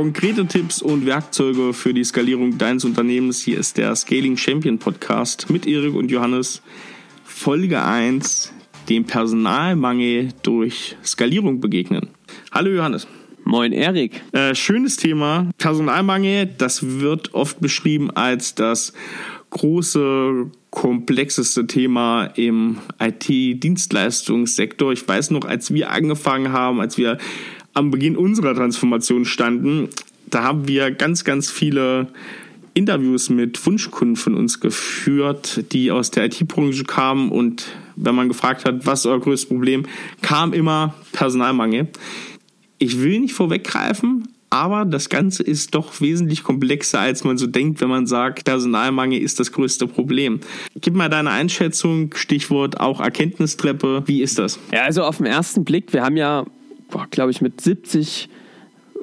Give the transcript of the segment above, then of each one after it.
Konkrete Tipps und Werkzeuge für die Skalierung deines Unternehmens. Hier ist der Scaling Champion Podcast mit Erik und Johannes. Folge 1, dem Personalmangel durch Skalierung begegnen. Hallo Johannes. Moin Erik. Äh, schönes Thema. Personalmangel, das wird oft beschrieben als das große, komplexeste Thema im IT-Dienstleistungssektor. Ich weiß noch, als wir angefangen haben, als wir am Beginn unserer Transformation standen, da haben wir ganz, ganz viele Interviews mit Wunschkunden von uns geführt, die aus der IT-Branche kamen und wenn man gefragt hat, was ist euer größtes Problem, kam immer Personalmangel. Ich will nicht vorweggreifen, aber das Ganze ist doch wesentlich komplexer, als man so denkt, wenn man sagt, Personalmangel ist das größte Problem. Gib mal deine Einschätzung, Stichwort auch Erkenntnistreppe. Wie ist das? Ja, also auf den ersten Blick, wir haben ja, glaube ich, mit 70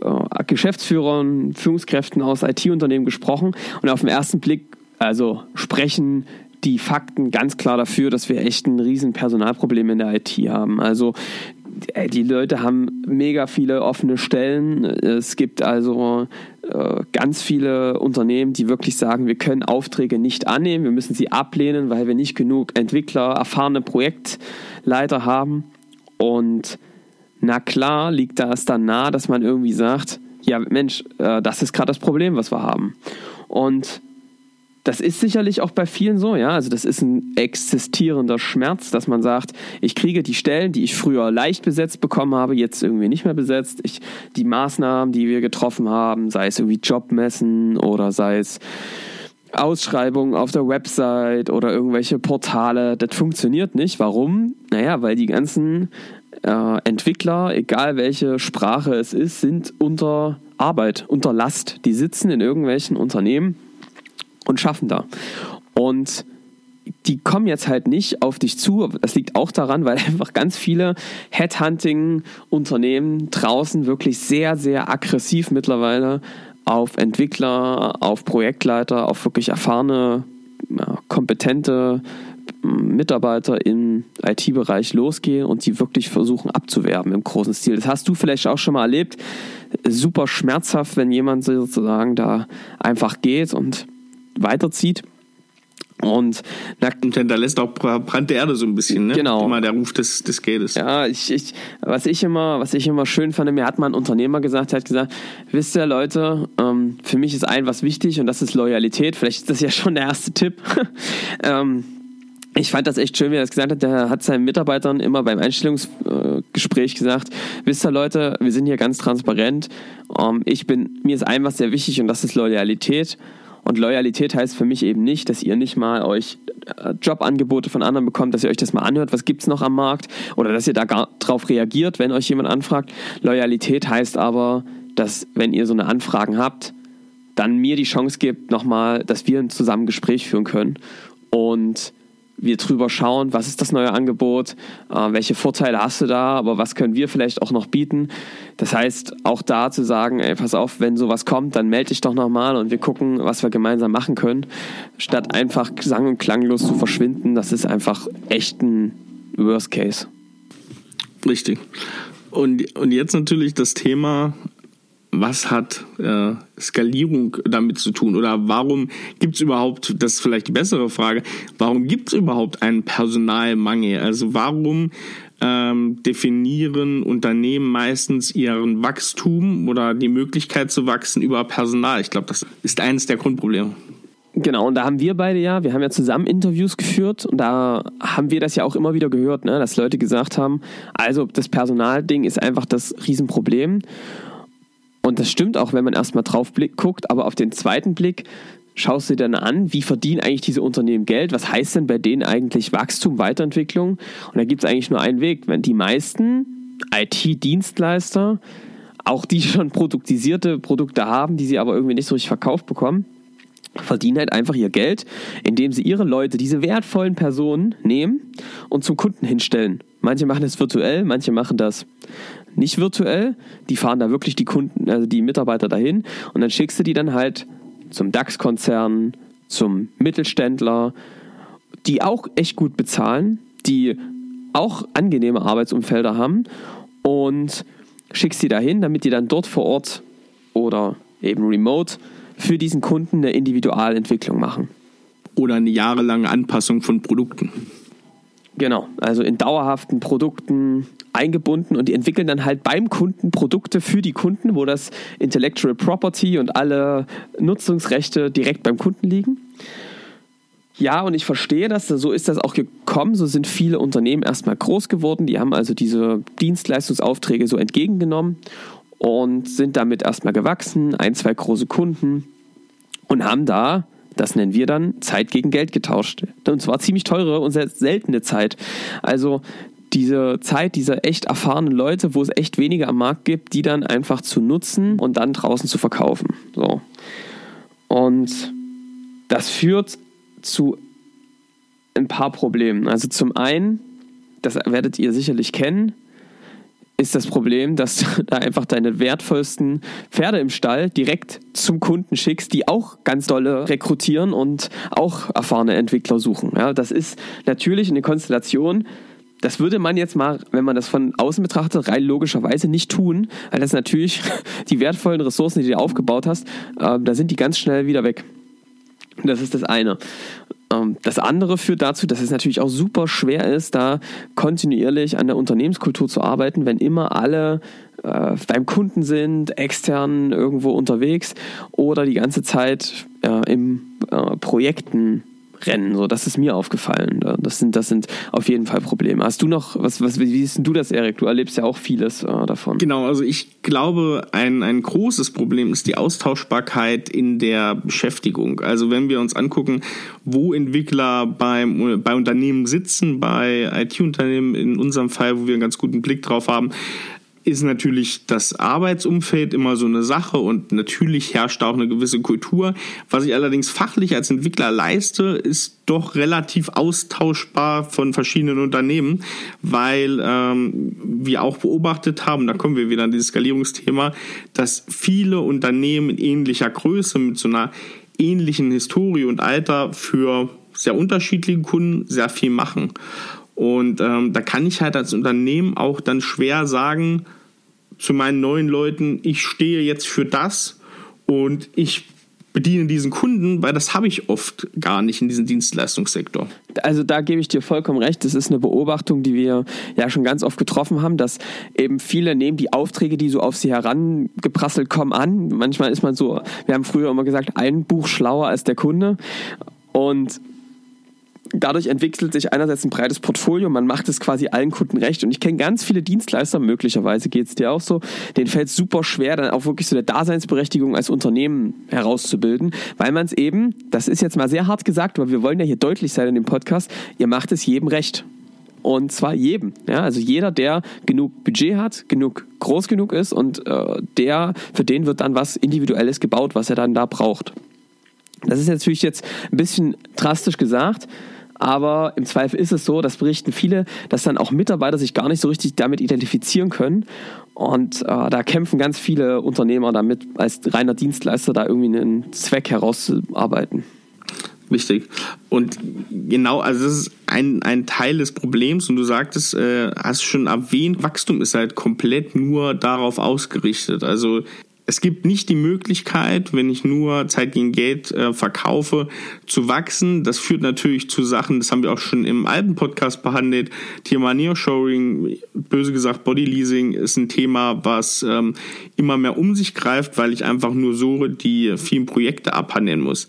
äh, Geschäftsführern, Führungskräften aus IT-Unternehmen gesprochen und auf den ersten Blick, also sprechen die Fakten ganz klar dafür, dass wir echt ein riesen Personalproblem in der IT haben. Also die Leute haben mega viele offene Stellen. Es gibt also äh, ganz viele Unternehmen, die wirklich sagen, wir können Aufträge nicht annehmen, wir müssen sie ablehnen, weil wir nicht genug Entwickler, erfahrene Projektleiter haben. Und na klar liegt das dann nahe, dass man irgendwie sagt, ja Mensch, äh, das ist gerade das Problem, was wir haben. Und das ist sicherlich auch bei vielen so, ja. Also das ist ein existierender Schmerz, dass man sagt, ich kriege die Stellen, die ich früher leicht besetzt bekommen habe, jetzt irgendwie nicht mehr besetzt. Ich, die Maßnahmen, die wir getroffen haben, sei es irgendwie Jobmessen oder sei es Ausschreibungen auf der Website oder irgendwelche Portale, das funktioniert nicht. Warum? Naja, weil die ganzen äh, Entwickler, egal welche Sprache es ist, sind unter Arbeit, unter Last. Die sitzen in irgendwelchen Unternehmen und schaffen da. Und die kommen jetzt halt nicht auf dich zu. Das liegt auch daran, weil einfach ganz viele Headhunting-Unternehmen draußen wirklich sehr, sehr aggressiv mittlerweile auf Entwickler, auf Projektleiter, auf wirklich erfahrene, kompetente Mitarbeiter im IT-Bereich losgehen und die wirklich versuchen abzuwerben im großen Stil. Das hast du vielleicht auch schon mal erlebt. Super schmerzhaft, wenn jemand sozusagen da einfach geht und weiterzieht. Und, na, und hinterlässt auch brannte Erde so ein bisschen, ne? Genau. Immer der Ruf des, des Geldes. Ja, ich, ich, was ich immer, was ich immer schön fand, mir hat mal ein Unternehmer gesagt, hat gesagt, wisst ihr Leute, ähm, für mich ist ein was wichtig und das ist Loyalität. Vielleicht ist das ja schon der erste Tipp. ähm, ich fand das echt schön, wie er das gesagt hat. Der hat seinen Mitarbeitern immer beim Einstellungsgespräch gesagt, wisst ihr Leute, wir sind hier ganz transparent. Ähm, ich bin, mir ist ein was sehr wichtig und das ist Loyalität. Und Loyalität heißt für mich eben nicht, dass ihr nicht mal euch äh, Jobangebote von anderen bekommt, dass ihr euch das mal anhört, was gibt es noch am Markt oder dass ihr da drauf reagiert, wenn euch jemand anfragt. Loyalität heißt aber, dass wenn ihr so eine Anfragen habt, dann mir die Chance gibt, nochmal, dass wir ein zusammen Gespräch führen können und wir drüber schauen, was ist das neue Angebot, äh, welche Vorteile hast du da, aber was können wir vielleicht auch noch bieten. Das heißt, auch da zu sagen, ey, pass auf, wenn sowas kommt, dann melde dich doch nochmal und wir gucken, was wir gemeinsam machen können, statt einfach sang- und klanglos zu verschwinden. Das ist einfach echt ein Worst Case. Richtig. Und, und jetzt natürlich das Thema was hat äh, Skalierung damit zu tun? Oder warum gibt es überhaupt, das ist vielleicht die bessere Frage, warum gibt es überhaupt einen Personalmangel? Also warum ähm, definieren Unternehmen meistens ihren Wachstum oder die Möglichkeit zu wachsen über Personal? Ich glaube, das ist eines der Grundprobleme. Genau, und da haben wir beide ja, wir haben ja zusammen Interviews geführt und da haben wir das ja auch immer wieder gehört, ne, dass Leute gesagt haben, also das Personalding ist einfach das Riesenproblem. Und das stimmt auch, wenn man erstmal drauf blick, guckt, aber auf den zweiten Blick schaust du dir dann an, wie verdienen eigentlich diese Unternehmen Geld? Was heißt denn bei denen eigentlich Wachstum, Weiterentwicklung? Und da gibt es eigentlich nur einen Weg. Wenn die meisten IT-Dienstleister, auch die schon produktisierte Produkte haben, die sie aber irgendwie nicht so richtig verkauft bekommen, verdienen halt einfach ihr Geld, indem sie ihre Leute, diese wertvollen Personen nehmen und zum Kunden hinstellen. Manche machen das virtuell, manche machen das nicht virtuell. Die fahren da wirklich die Kunden, also die Mitarbeiter dahin und dann schickst du die dann halt zum DAX-Konzern, zum Mittelständler, die auch echt gut bezahlen, die auch angenehme Arbeitsumfelder haben und schickst die dahin, damit die dann dort vor Ort oder eben remote für diesen Kunden eine Individualentwicklung machen. Oder eine jahrelange Anpassung von Produkten. Genau, also in dauerhaften Produkten eingebunden und die entwickeln dann halt beim Kunden Produkte für die Kunden, wo das Intellectual Property und alle Nutzungsrechte direkt beim Kunden liegen. Ja, und ich verstehe das, so ist das auch gekommen, so sind viele Unternehmen erstmal groß geworden, die haben also diese Dienstleistungsaufträge so entgegengenommen und sind damit erstmal gewachsen, ein, zwei große Kunden und haben da das nennen wir dann Zeit gegen Geld getauscht. Und zwar ziemlich teure und sehr seltene Zeit. Also diese Zeit dieser echt erfahrenen Leute, wo es echt wenige am Markt gibt, die dann einfach zu nutzen und dann draußen zu verkaufen. So. Und das führt zu ein paar Problemen. Also zum einen, das werdet ihr sicherlich kennen, ist das Problem, dass du da einfach deine wertvollsten Pferde im Stall direkt zum Kunden schickst, die auch ganz dolle rekrutieren und auch erfahrene Entwickler suchen. Ja, das ist natürlich eine Konstellation, das würde man jetzt mal, wenn man das von außen betrachtet, rein logischerweise nicht tun, weil das natürlich die wertvollen Ressourcen, die du aufgebaut hast, äh, da sind die ganz schnell wieder weg. Das ist das eine. Ähm, das andere führt dazu, dass es natürlich auch super schwer ist, da kontinuierlich an der Unternehmenskultur zu arbeiten, wenn immer alle äh, beim Kunden sind, extern irgendwo unterwegs oder die ganze Zeit äh, im äh, Projekten Rennen. So, das ist mir aufgefallen. Das sind, das sind auf jeden Fall Probleme. Hast du noch, was, was, wie siehst du das, Erik? Du erlebst ja auch vieles äh, davon. Genau, also ich glaube, ein, ein großes Problem ist die Austauschbarkeit in der Beschäftigung. Also wenn wir uns angucken, wo Entwickler beim, bei Unternehmen sitzen, bei IT-Unternehmen in unserem Fall, wo wir einen ganz guten Blick drauf haben, ist natürlich das Arbeitsumfeld immer so eine Sache und natürlich herrscht auch eine gewisse Kultur. Was ich allerdings fachlich als Entwickler leiste, ist doch relativ austauschbar von verschiedenen Unternehmen, weil ähm, wir auch beobachtet haben, da kommen wir wieder an dieses Skalierungsthema, dass viele Unternehmen in ähnlicher Größe mit so einer ähnlichen Historie und Alter für sehr unterschiedliche Kunden sehr viel machen. Und ähm, da kann ich halt als Unternehmen auch dann schwer sagen, zu meinen neuen Leuten, ich stehe jetzt für das und ich bediene diesen Kunden, weil das habe ich oft gar nicht in diesem Dienstleistungssektor. Also da gebe ich dir vollkommen recht. Das ist eine Beobachtung, die wir ja schon ganz oft getroffen haben, dass eben viele nehmen die Aufträge, die so auf sie herangeprasselt kommen, an. Manchmal ist man so, wir haben früher immer gesagt, ein Buch schlauer als der Kunde. Und dadurch entwickelt sich einerseits ein breites Portfolio, man macht es quasi allen Kunden recht. Und ich kenne ganz viele Dienstleister, möglicherweise geht es dir auch so, denen fällt es super schwer, dann auch wirklich so eine Daseinsberechtigung als Unternehmen herauszubilden, weil man es eben, das ist jetzt mal sehr hart gesagt, aber wir wollen ja hier deutlich sein in dem Podcast, ihr macht es jedem recht. Und zwar jedem. Ja? Also jeder, der genug Budget hat, genug groß genug ist und äh, der, für den wird dann was Individuelles gebaut, was er dann da braucht. Das ist natürlich jetzt ein bisschen drastisch gesagt, aber im Zweifel ist es so, das berichten viele, dass dann auch Mitarbeiter sich gar nicht so richtig damit identifizieren können. Und äh, da kämpfen ganz viele Unternehmer damit, als reiner Dienstleister da irgendwie einen Zweck herauszuarbeiten. Wichtig. Und genau, also das ist ein, ein Teil des Problems und du sagtest, äh, hast schon erwähnt, Wachstum ist halt komplett nur darauf ausgerichtet. Also es gibt nicht die Möglichkeit, wenn ich nur Zeit gegen Geld äh, verkaufe, zu wachsen. Das führt natürlich zu Sachen, das haben wir auch schon im alten Podcast behandelt. Thema Neoshowing, böse gesagt Bodyleasing ist ein Thema, was ähm, immer mehr um sich greift, weil ich einfach nur so die vielen Projekte abhandeln muss.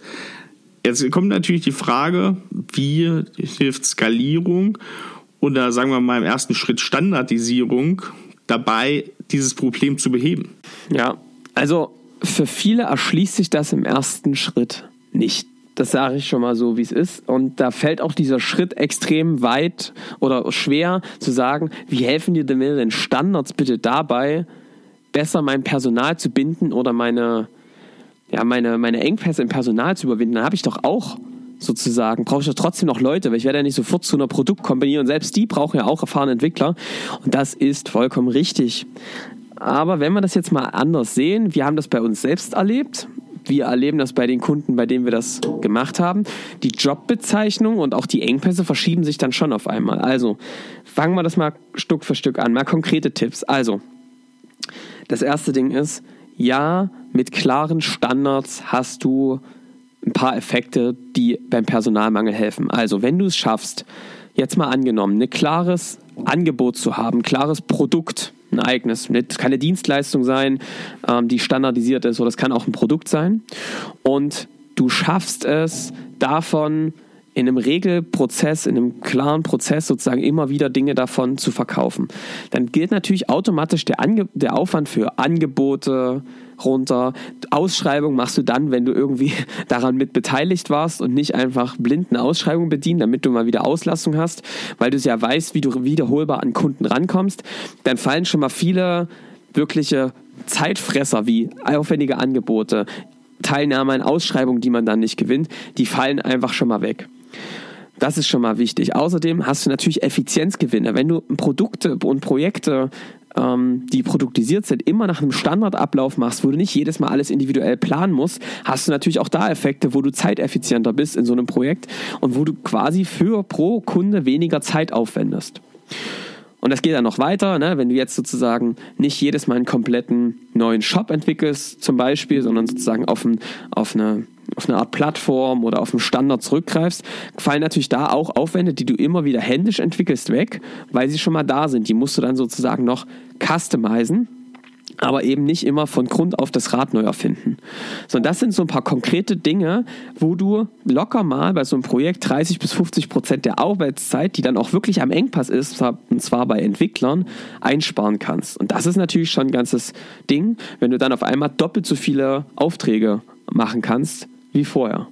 Jetzt kommt natürlich die Frage, wie hilft Skalierung oder sagen wir mal im ersten Schritt Standardisierung dabei, dieses Problem zu beheben? Ja, also für viele erschließt sich das im ersten Schritt nicht. Das sage ich schon mal so, wie es ist. Und da fällt auch dieser Schritt extrem weit oder schwer zu sagen, wie helfen dir denn den Standards bitte dabei, besser mein Personal zu binden oder meine, ja, meine, meine Engpässe im Personal zu überwinden. Dann habe ich doch auch sozusagen, brauche ich doch trotzdem noch Leute, weil ich werde ja nicht sofort zu einer Produktkompanie und selbst die brauchen ja auch erfahrene Entwickler. Und das ist vollkommen richtig. Aber wenn wir das jetzt mal anders sehen, wir haben das bei uns selbst erlebt. Wir erleben das bei den Kunden, bei denen wir das gemacht haben. Die Jobbezeichnung und auch die Engpässe verschieben sich dann schon auf einmal. Also fangen wir das mal Stück für Stück an. Mal konkrete Tipps. Also, das erste Ding ist, ja, mit klaren Standards hast du ein paar Effekte, die beim Personalmangel helfen. Also, wenn du es schaffst, jetzt mal angenommen, ein klares Angebot zu haben, klares Produkt, ein eigenes, nicht keine Dienstleistung sein, ähm, die standardisiert ist, oder es kann auch ein Produkt sein. Und du schaffst es davon in einem Regelprozess, in einem klaren Prozess sozusagen immer wieder Dinge davon zu verkaufen. Dann gilt natürlich automatisch der, Ange der Aufwand für Angebote, runter. Ausschreibung machst du dann, wenn du irgendwie daran mit beteiligt warst und nicht einfach blinden Ausschreibungen bedienen, damit du mal wieder Auslastung hast, weil du es ja weißt, wie du wiederholbar an Kunden rankommst. Dann fallen schon mal viele wirkliche Zeitfresser wie aufwendige Angebote, Teilnahme an Ausschreibungen, die man dann nicht gewinnt, die fallen einfach schon mal weg. Das ist schon mal wichtig. Außerdem hast du natürlich Effizienzgewinne. Wenn du Produkte und Projekte ähm, die produktisiert sind, immer nach einem Standardablauf machst, wo du nicht jedes Mal alles individuell planen musst, hast du natürlich auch da Effekte, wo du zeiteffizienter bist in so einem Projekt und wo du quasi für pro Kunde weniger Zeit aufwendest. Und das geht dann noch weiter, ne? wenn du jetzt sozusagen nicht jedes Mal einen kompletten neuen Shop entwickelst, zum Beispiel, sondern sozusagen auf, ein, auf eine auf eine Art Plattform oder auf einen Standard zurückgreifst, fallen natürlich da auch Aufwände, die du immer wieder händisch entwickelst, weg, weil sie schon mal da sind. Die musst du dann sozusagen noch customizen aber eben nicht immer von Grund auf das Rad neu erfinden. Sondern das sind so ein paar konkrete Dinge, wo du locker mal bei so einem Projekt 30 bis 50 Prozent der Arbeitszeit, die dann auch wirklich am Engpass ist, und zwar bei Entwicklern, einsparen kannst. Und das ist natürlich schon ein ganzes Ding, wenn du dann auf einmal doppelt so viele Aufträge machen kannst wie vorher.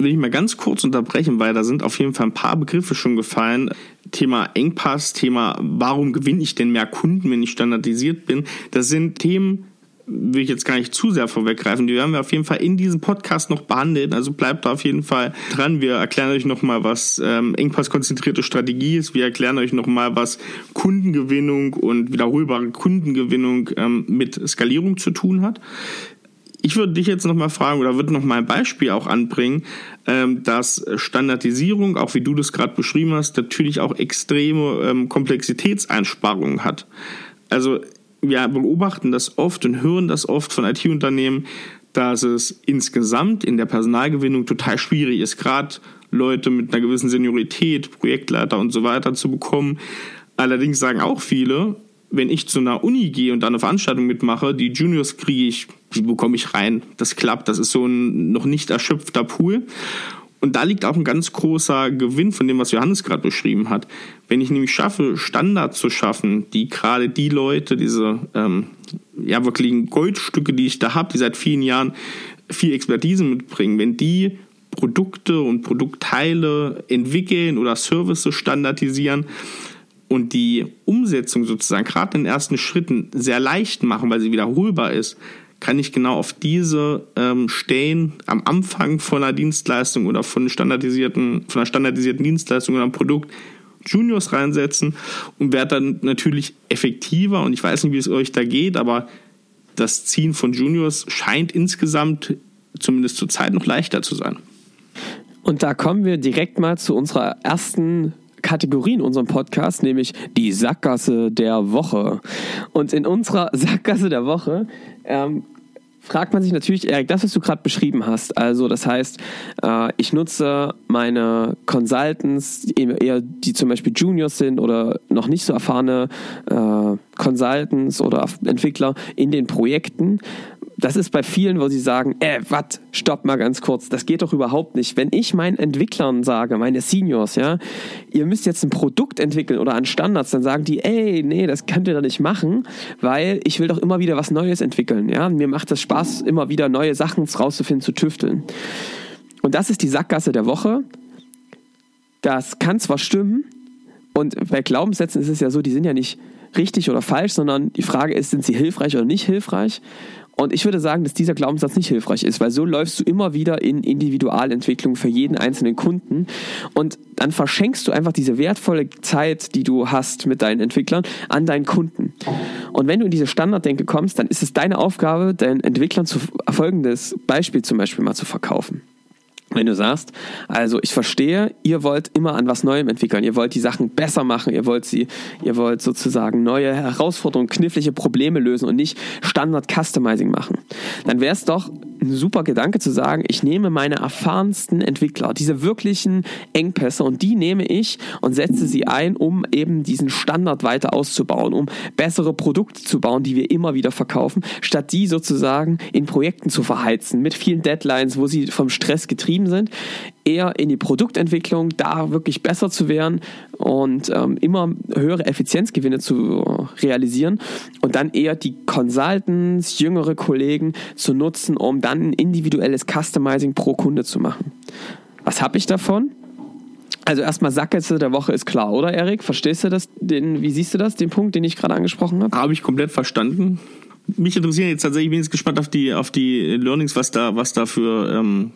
Will ich mal ganz kurz unterbrechen, weil da sind auf jeden Fall ein paar Begriffe schon gefallen. Thema Engpass, Thema, warum gewinne ich denn mehr Kunden, wenn ich standardisiert bin? Das sind Themen, will ich jetzt gar nicht zu sehr vorweggreifen. Die werden wir auf jeden Fall in diesem Podcast noch behandeln. Also bleibt da auf jeden Fall dran. Wir erklären euch nochmal, was ähm, Engpass-konzentrierte Strategie ist. Wir erklären euch nochmal, was Kundengewinnung und wiederholbare Kundengewinnung ähm, mit Skalierung zu tun hat ich würde dich jetzt nochmal fragen oder würde nochmal ein Beispiel auch anbringen, ähm, dass Standardisierung, auch wie du das gerade beschrieben hast, natürlich auch extreme ähm, Komplexitätseinsparungen hat. Also wir beobachten das oft und hören das oft von IT-Unternehmen, dass es insgesamt in der Personalgewinnung total schwierig ist, gerade Leute mit einer gewissen Seniorität, Projektleiter und so weiter zu bekommen. Allerdings sagen auch viele, wenn ich zu einer Uni gehe und da eine Veranstaltung mitmache, die Juniors kriege ich, wie bekomme ich rein? Das klappt, das ist so ein noch nicht erschöpfter Pool. Und da liegt auch ein ganz großer Gewinn von dem, was Johannes gerade beschrieben hat. Wenn ich nämlich schaffe, Standards zu schaffen, die gerade die Leute, diese ähm, ja wirklichen Goldstücke, die ich da habe, die seit vielen Jahren viel Expertise mitbringen, wenn die Produkte und Produktteile entwickeln oder Services standardisieren, und die Umsetzung sozusagen gerade in den ersten Schritten sehr leicht machen, weil sie wiederholbar ist, kann ich genau auf diese ähm, Stellen am Anfang von einer Dienstleistung oder von standardisierten, von einer standardisierten Dienstleistung oder einem Produkt Juniors reinsetzen und werde dann natürlich effektiver und ich weiß nicht, wie es euch da geht, aber das Ziehen von Juniors scheint insgesamt zumindest zur Zeit noch leichter zu sein. Und da kommen wir direkt mal zu unserer ersten Kategorie in unserem Podcast, nämlich die Sackgasse der Woche. Und in unserer Sackgasse der Woche ähm, fragt man sich natürlich, Erik, das, was du gerade beschrieben hast. Also, das heißt, äh, ich nutze meine Consultants, eher die zum Beispiel Juniors sind oder noch nicht so erfahrene äh, Consultants oder Entwickler in den Projekten das ist bei vielen, wo sie sagen, äh, was, stopp mal ganz kurz, das geht doch überhaupt nicht. Wenn ich meinen Entwicklern sage, meine Seniors, ja, ihr müsst jetzt ein Produkt entwickeln oder an Standards, dann sagen die, ey, nee, das könnt ihr doch nicht machen, weil ich will doch immer wieder was Neues entwickeln, ja. Mir macht es Spaß, immer wieder neue Sachen rauszufinden, zu tüfteln. Und das ist die Sackgasse der Woche. Das kann zwar stimmen, und bei Glaubenssätzen ist es ja so, die sind ja nicht richtig oder falsch, sondern die Frage ist, sind sie hilfreich oder nicht hilfreich? Und ich würde sagen, dass dieser Glaubenssatz nicht hilfreich ist, weil so läufst du immer wieder in Individualentwicklung für jeden einzelnen Kunden und dann verschenkst du einfach diese wertvolle Zeit, die du hast mit deinen Entwicklern, an deinen Kunden. Und wenn du in diese Standarddenke kommst, dann ist es deine Aufgabe, deinen Entwicklern zu folgendes Beispiel zum Beispiel mal zu verkaufen. Wenn du sagst, also ich verstehe, ihr wollt immer an was Neuem entwickeln, ihr wollt die Sachen besser machen, ihr wollt sie, ihr wollt sozusagen neue Herausforderungen, knifflige Probleme lösen und nicht Standard Customizing machen, dann wäre es doch ein super Gedanke zu sagen, ich nehme meine erfahrensten Entwickler, diese wirklichen Engpässe und die nehme ich und setze sie ein, um eben diesen Standard weiter auszubauen, um bessere Produkte zu bauen, die wir immer wieder verkaufen, statt die sozusagen in Projekten zu verheizen mit vielen Deadlines, wo sie vom Stress getrieben sind, eher in die Produktentwicklung, da wirklich besser zu werden und ähm, immer höhere Effizienzgewinne zu realisieren und dann eher die Consultants, jüngere Kollegen zu nutzen, um dann ein individuelles Customizing pro Kunde zu machen. Was habe ich davon? Also erstmal Sackgasse der Woche ist klar, oder Erik? Verstehst du das? Den, wie siehst du das, den Punkt, den ich gerade angesprochen habe? Habe ich komplett verstanden. Mich interessieren jetzt tatsächlich, ich bin jetzt gespannt auf die, auf die Learnings, was da, was da für, ähm,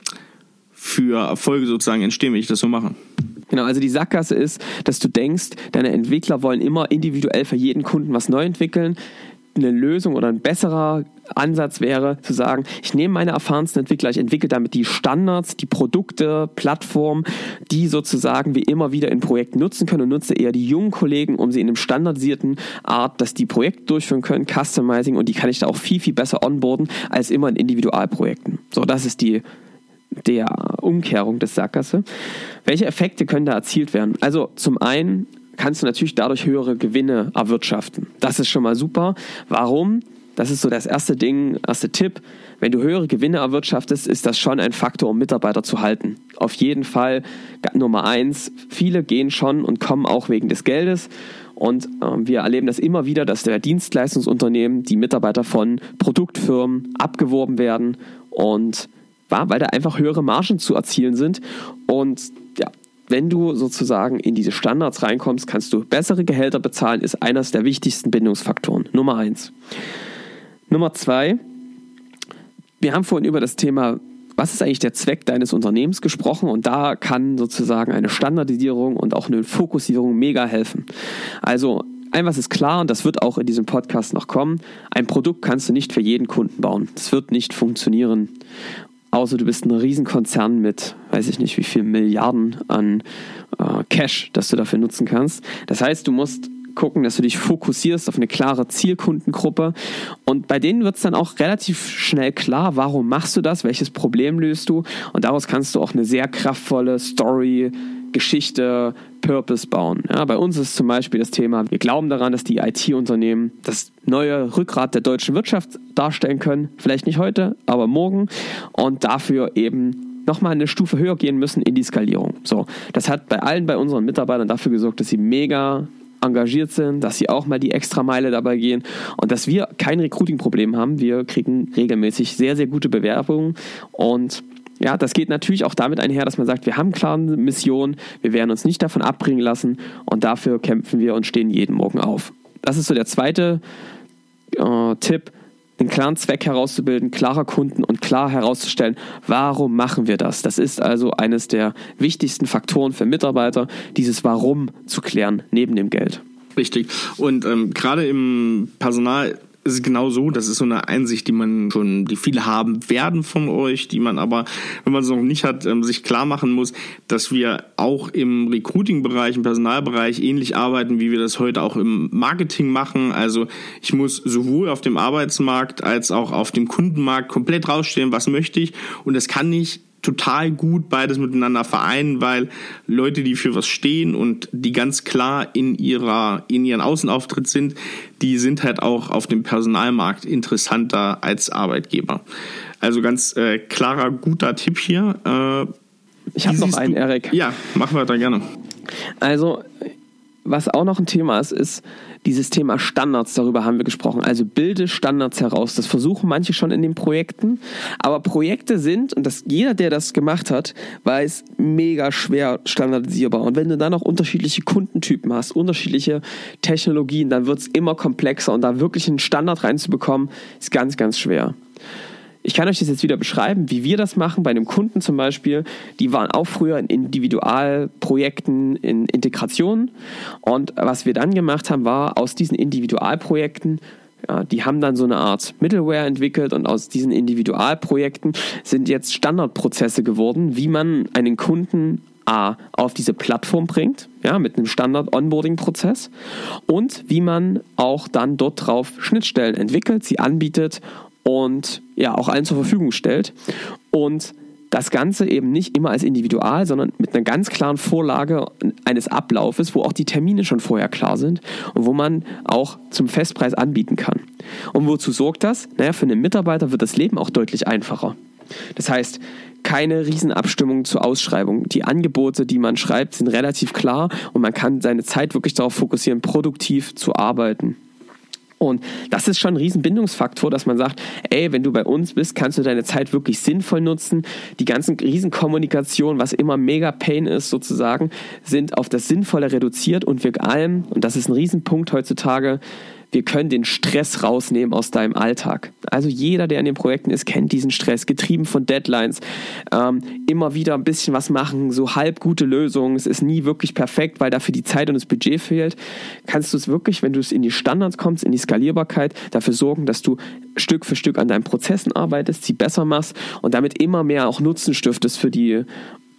für Erfolge sozusagen entstehen, wenn ich das so mache. Genau, also die Sackgasse ist, dass du denkst, deine Entwickler wollen immer individuell für jeden Kunden was neu entwickeln eine Lösung oder ein besserer Ansatz wäre, zu sagen, ich nehme meine erfahrensten Entwickler, ich entwickle damit die Standards, die Produkte, Plattformen, die sozusagen wir immer wieder in Projekten nutzen können und nutze eher die jungen Kollegen, um sie in einem standardisierten Art, dass die Projekte durchführen können, Customizing und die kann ich da auch viel, viel besser onboarden als immer in Individualprojekten. So, das ist die der Umkehrung des Sackgasse. Welche Effekte können da erzielt werden? Also zum einen kannst du natürlich dadurch höhere Gewinne erwirtschaften. Das ist schon mal super. Warum? Das ist so das erste Ding, erste Tipp. Wenn du höhere Gewinne erwirtschaftest, ist das schon ein Faktor, um Mitarbeiter zu halten. Auf jeden Fall Nummer eins. Viele gehen schon und kommen auch wegen des Geldes. Und äh, wir erleben das immer wieder, dass der Dienstleistungsunternehmen, die Mitarbeiter von Produktfirmen abgeworben werden und weil da einfach höhere Margen zu erzielen sind. Und ja, wenn du sozusagen in diese Standards reinkommst, kannst du bessere Gehälter bezahlen, ist eines der wichtigsten Bindungsfaktoren. Nummer eins. Nummer zwei, wir haben vorhin über das Thema, was ist eigentlich der Zweck deines Unternehmens gesprochen und da kann sozusagen eine Standardisierung und auch eine Fokussierung mega helfen. Also ein was ist klar und das wird auch in diesem Podcast noch kommen, ein Produkt kannst du nicht für jeden Kunden bauen. Das wird nicht funktionieren. Außer du bist ein Riesenkonzern mit, weiß ich nicht, wie viel Milliarden an äh, Cash, das du dafür nutzen kannst. Das heißt, du musst gucken, dass du dich fokussierst auf eine klare Zielkundengruppe. Und bei denen wird es dann auch relativ schnell klar, warum machst du das, welches Problem löst du. Und daraus kannst du auch eine sehr kraftvolle Story, Geschichte, Purpose bauen. Ja, bei uns ist zum Beispiel das Thema, wir glauben daran, dass die IT-Unternehmen das neue Rückgrat der deutschen Wirtschaft darstellen können. Vielleicht nicht heute, aber morgen. Und dafür eben nochmal eine Stufe höher gehen müssen in die Skalierung. So, das hat bei allen bei unseren Mitarbeitern dafür gesorgt, dass sie mega engagiert sind, dass sie auch mal die Extrameile dabei gehen und dass wir kein Recruiting-Problem haben. Wir kriegen regelmäßig sehr, sehr gute Bewerbungen und ja, das geht natürlich auch damit einher, dass man sagt, wir haben klare Mission, wir werden uns nicht davon abbringen lassen und dafür kämpfen wir und stehen jeden Morgen auf. Das ist so der zweite äh, Tipp, einen klaren Zweck herauszubilden, klarer Kunden und klar herauszustellen, warum machen wir das. Das ist also eines der wichtigsten Faktoren für Mitarbeiter, dieses Warum zu klären neben dem Geld. Richtig. Und ähm, gerade im Personal ist genau so, das ist so eine Einsicht, die man schon, die viele haben werden von euch, die man aber, wenn man es noch nicht hat, ähm, sich klar machen muss, dass wir auch im Recruiting-Bereich, im Personalbereich ähnlich arbeiten, wie wir das heute auch im Marketing machen. Also ich muss sowohl auf dem Arbeitsmarkt als auch auf dem Kundenmarkt komplett rausstellen, was möchte ich. Und das kann nicht total gut beides miteinander vereinen, weil Leute, die für was stehen und die ganz klar in ihrer in ihren Außenauftritt sind, die sind halt auch auf dem Personalmarkt interessanter als Arbeitgeber. Also ganz äh, klarer guter Tipp hier. Äh, ich habe noch einen, Erik. Ja, machen wir da gerne. Also was auch noch ein Thema ist, ist dieses Thema Standards, darüber haben wir gesprochen. Also bilde Standards heraus. Das versuchen manche schon in den Projekten. Aber Projekte sind, und das, jeder, der das gemacht hat, weiß, mega schwer standardisierbar. Und wenn du dann noch unterschiedliche Kundentypen hast, unterschiedliche Technologien, dann wird es immer komplexer. Und da wirklich einen Standard reinzubekommen, ist ganz, ganz schwer. Ich kann euch das jetzt wieder beschreiben, wie wir das machen bei einem Kunden zum Beispiel. Die waren auch früher in Individualprojekten, in Integrationen. Und was wir dann gemacht haben, war aus diesen Individualprojekten Ja, die haben dann so eine Art Middleware entwickelt und aus diesen Individualprojekten sind jetzt Standardprozesse geworden, wie man einen Kunden A auf diese Plattform bringt, ja, mit einem Standard-Onboarding-Prozess und wie man auch dann dort drauf Schnittstellen entwickelt, sie anbietet und ja auch allen zur Verfügung stellt. Und das Ganze eben nicht immer als individual, sondern mit einer ganz klaren Vorlage eines Ablaufes, wo auch die Termine schon vorher klar sind und wo man auch zum Festpreis anbieten kann. Und wozu sorgt das? Naja, für einen Mitarbeiter wird das Leben auch deutlich einfacher. Das heißt, keine Riesenabstimmung zur Ausschreibung. Die Angebote, die man schreibt, sind relativ klar und man kann seine Zeit wirklich darauf fokussieren, produktiv zu arbeiten. Und das ist schon ein Riesenbindungsfaktor, dass man sagt, ey, wenn du bei uns bist, kannst du deine Zeit wirklich sinnvoll nutzen. Die ganzen Riesenkommunikation, was immer mega Pain ist sozusagen, sind auf das Sinnvolle reduziert und wir allem, und das ist ein Riesenpunkt heutzutage, wir können den Stress rausnehmen aus deinem Alltag. Also jeder, der in den Projekten ist, kennt diesen Stress, getrieben von Deadlines, ähm, immer wieder ein bisschen was machen, so halb gute Lösungen. Es ist nie wirklich perfekt, weil dafür die Zeit und das Budget fehlt. Kannst du es wirklich, wenn du es in die Standards kommst, in die Skalierbarkeit, dafür sorgen, dass du Stück für Stück an deinen Prozessen arbeitest, sie besser machst und damit immer mehr auch Nutzen stiftest für die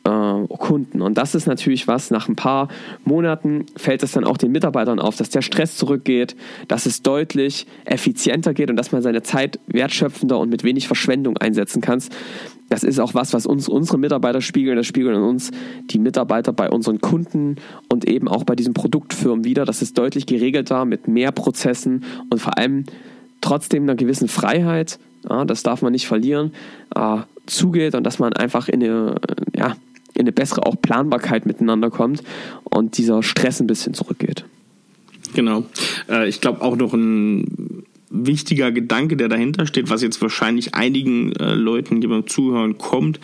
Kunden. Und das ist natürlich was, nach ein paar Monaten fällt es dann auch den Mitarbeitern auf, dass der Stress zurückgeht, dass es deutlich effizienter geht und dass man seine Zeit wertschöpfender und mit wenig Verschwendung einsetzen kann. Das ist auch was, was uns unsere Mitarbeiter spiegeln. Das spiegeln uns die Mitarbeiter bei unseren Kunden und eben auch bei diesen Produktfirmen wieder. Das ist deutlich geregelter mit mehr Prozessen und vor allem trotzdem einer gewissen Freiheit. Ja, das darf man nicht verlieren. Äh, zugeht und dass man einfach in eine, ja, in eine bessere auch Planbarkeit miteinander kommt und dieser Stress ein bisschen zurückgeht. Genau. Äh, ich glaube auch noch ein wichtiger Gedanke, der dahinter steht, was jetzt wahrscheinlich einigen äh, Leuten, die beim Zuhören kommt,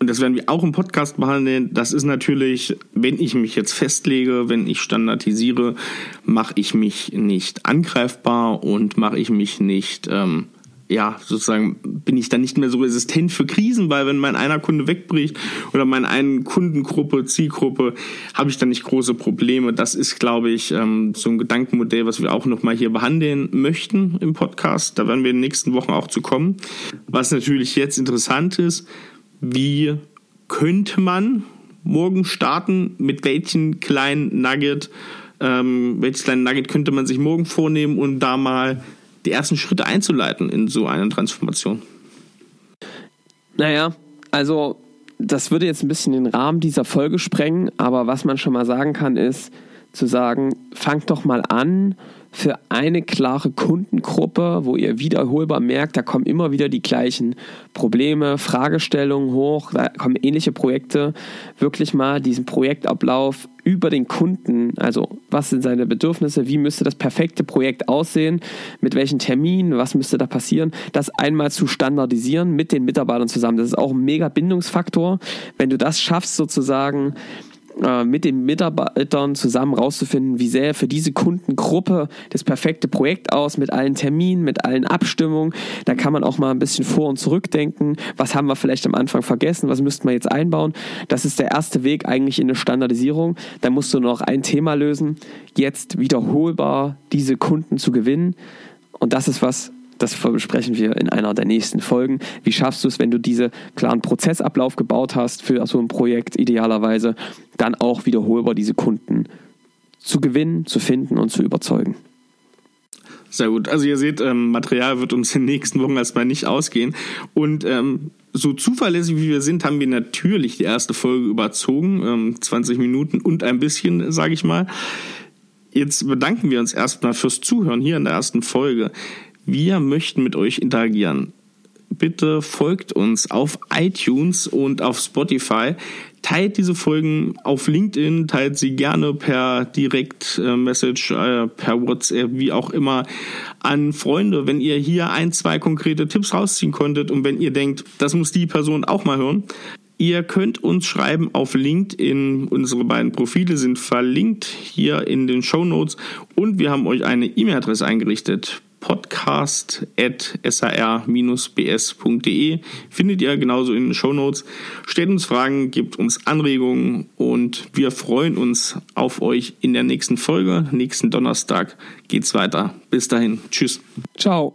und das werden wir auch im Podcast behandeln, das ist natürlich, wenn ich mich jetzt festlege, wenn ich standardisiere, mache ich mich nicht angreifbar und mache ich mich nicht ähm, ja, sozusagen bin ich dann nicht mehr so resistent für Krisen, weil wenn mein einer Kunde wegbricht oder meine einen Kundengruppe, Zielgruppe, habe ich dann nicht große Probleme. Das ist, glaube ich, ähm, so ein Gedankenmodell, was wir auch nochmal hier behandeln möchten im Podcast. Da werden wir in den nächsten Wochen auch zu kommen. Was natürlich jetzt interessant ist, wie könnte man morgen starten? Mit welchen kleinen Nugget, ähm, welches kleinen Nugget könnte man sich morgen vornehmen und da mal die ersten Schritte einzuleiten in so eine Transformation? Naja, also das würde jetzt ein bisschen den Rahmen dieser Folge sprengen, aber was man schon mal sagen kann, ist zu sagen, fangt doch mal an, für eine klare Kundengruppe, wo ihr wiederholbar merkt, da kommen immer wieder die gleichen Probleme, Fragestellungen hoch, da kommen ähnliche Projekte, wirklich mal diesen Projektablauf über den Kunden, also was sind seine Bedürfnisse, wie müsste das perfekte Projekt aussehen, mit welchen Terminen, was müsste da passieren, das einmal zu standardisieren mit den Mitarbeitern zusammen. Das ist auch ein mega Bindungsfaktor, wenn du das schaffst sozusagen äh, mit den Mitarbeitern zusammen rauszufinden, wie sähe für diese Kundengruppe das perfekte Projekt aus, mit allen Terminen, mit allen Abstimmungen. Da kann man auch mal ein bisschen vor- und zurückdenken. Was haben wir vielleicht am Anfang vergessen? Was müssten wir jetzt einbauen? Das ist der erste Weg eigentlich in eine Standardisierung. Da musst du noch ein Thema lösen, jetzt wiederholbar diese Kunden zu gewinnen. Und das ist was, das besprechen wir in einer der nächsten Folgen. Wie schaffst du es, wenn du diesen klaren Prozessablauf gebaut hast für so ein Projekt idealerweise, dann auch wiederholbar diese Kunden zu gewinnen, zu finden und zu überzeugen? Sehr gut. Also ihr seht, ähm, Material wird uns in den nächsten Wochen erstmal nicht ausgehen. Und ähm, so zuverlässig wie wir sind, haben wir natürlich die erste Folge überzogen. Ähm, 20 Minuten und ein bisschen, sage ich mal. Jetzt bedanken wir uns erstmal fürs Zuhören hier in der ersten Folge. Wir möchten mit euch interagieren. Bitte folgt uns auf iTunes und auf Spotify. Teilt diese Folgen auf LinkedIn, teilt sie gerne per Direct-Message, äh, per WhatsApp, wie auch immer, an Freunde, wenn ihr hier ein, zwei konkrete Tipps rausziehen konntet und wenn ihr denkt, das muss die Person auch mal hören. Ihr könnt uns schreiben auf LinkedIn. Unsere beiden Profile sind verlinkt hier in den Show Notes und wir haben euch eine E-Mail-Adresse eingerichtet podcast.sar-bs.de findet ihr genauso in den Shownotes. Stellt uns Fragen, gebt uns Anregungen und wir freuen uns auf euch in der nächsten Folge. Nächsten Donnerstag geht's weiter. Bis dahin. Tschüss. Ciao.